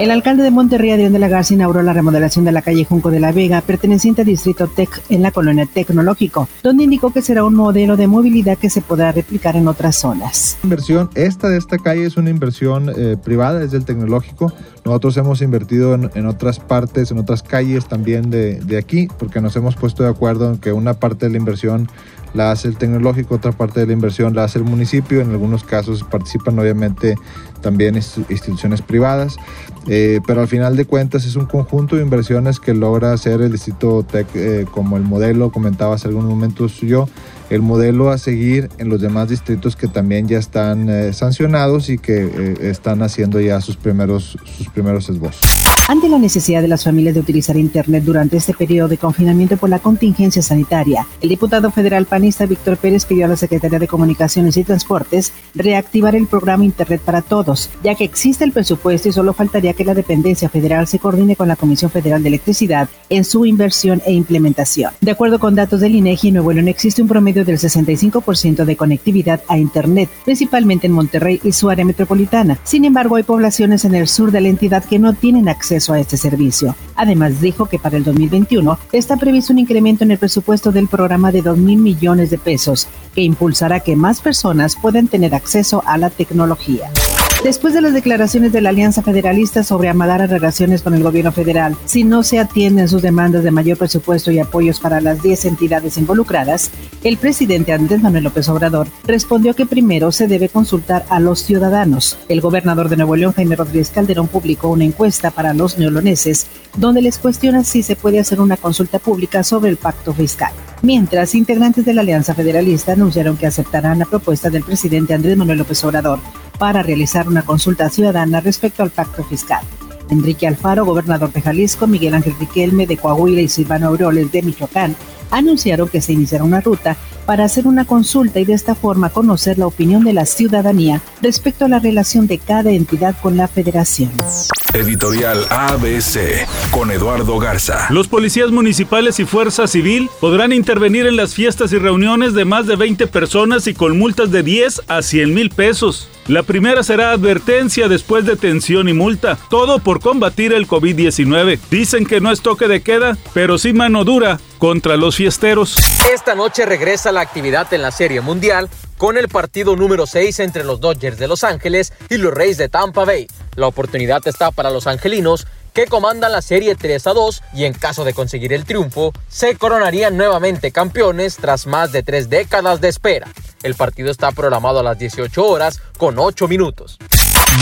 El alcalde de Monterrey, Adrián de la Garza, inauguró la remodelación de la calle Junco de la Vega, perteneciente al distrito TEC en la colonia Tecnológico, donde indicó que será un modelo de movilidad que se podrá replicar en otras zonas. Inversión, esta de esta calle es una inversión eh, privada, es del Tecnológico. Nosotros hemos invertido en, otras partes, en otras calles también de, de aquí, porque nos hemos puesto de acuerdo en que una parte de la inversión la hace el tecnológico, otra parte de la inversión la hace el municipio, en algunos casos participan obviamente también instituciones privadas, eh, pero al final de cuentas es un conjunto de inversiones que logra hacer el Distrito Tech eh, como el modelo, comentaba hace algunos momentos yo, el modelo a seguir en los demás distritos que también ya están eh, sancionados y que están haciendo ya sus primeros, sus primeros esbozos. Ante la necesidad de las familias de utilizar Internet durante este periodo de confinamiento por la contingencia sanitaria, el diputado federal panista Víctor Pérez pidió a la Secretaría de Comunicaciones y Transportes reactivar el programa Internet para Todos, ya que existe el presupuesto y solo faltaría que la dependencia federal se coordine con la Comisión Federal de Electricidad en su inversión e implementación. De acuerdo con datos del INEGI, en Nuevo León existe un promedio del 65% de conectividad a Internet, principalmente en Monterrey y su área metropolitana. Sin embargo, hay poblaciones en el sur de la entidad que no tienen acceso a este servicio. Además, dijo que para el 2021 está previsto un incremento en el presupuesto del programa de 2 mil millones de pesos, que impulsará que más personas puedan tener acceso a la tecnología. Después de las declaraciones de la Alianza Federalista sobre amagar relaciones con el gobierno federal, si no se atienden sus demandas de mayor presupuesto y apoyos para las 10 entidades involucradas, el presidente Andrés Manuel López Obrador respondió que primero se debe consultar a los ciudadanos. El gobernador de Nuevo León, Jaime Rodríguez Calderón, publicó una encuesta para los neoloneses donde les cuestiona si se puede hacer una consulta pública sobre el pacto fiscal. Mientras, integrantes de la Alianza Federalista anunciaron que aceptarán la propuesta del presidente Andrés Manuel López Obrador para realizar una consulta ciudadana respecto al pacto fiscal. Enrique Alfaro, gobernador de Jalisco, Miguel Ángel Riquelme de Coahuila y Silvano Aureoles de Michoacán anunciaron que se iniciará una ruta para hacer una consulta y de esta forma conocer la opinión de la ciudadanía respecto a la relación de cada entidad con la federación. Editorial ABC con Eduardo Garza. Los policías municipales y fuerza civil podrán intervenir en las fiestas y reuniones de más de 20 personas y con multas de 10 a 100 mil pesos. La primera será advertencia después de tensión y multa, todo por combatir el COVID-19. Dicen que no es toque de queda, pero sí mano dura contra los fiesteros. Esta noche regresa la actividad en la Serie Mundial con el partido número 6 entre los Dodgers de Los Ángeles y los Reyes de Tampa Bay. La oportunidad está para los angelinos que comandan la serie 3 a 2 y en caso de conseguir el triunfo, se coronarían nuevamente campeones tras más de tres décadas de espera. El partido está programado a las 18 horas con 8 minutos.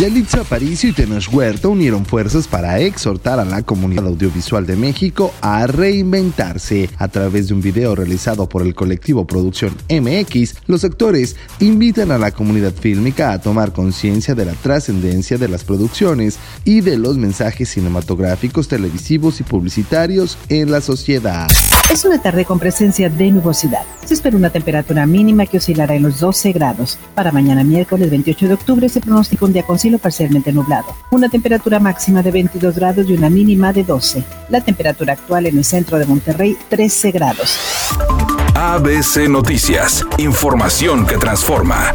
Yalitza Aparicio y Tenoch Huerta unieron fuerzas para exhortar a la comunidad audiovisual de México a reinventarse. A través de un video realizado por el colectivo Producción MX, los actores invitan a la comunidad fílmica a tomar conciencia de la trascendencia de las producciones y de los mensajes cinematográficos, televisivos y publicitarios en la sociedad. Es una tarde con presencia de nubosidad. Se espera una temperatura mínima que oscilará en los 12 grados. Para mañana miércoles 28 de octubre se pronostica un día con cielo parcialmente nublado. Una temperatura máxima de 22 grados y una mínima de 12. La temperatura actual en el centro de Monterrey 13 grados. ABC Noticias. Información que transforma.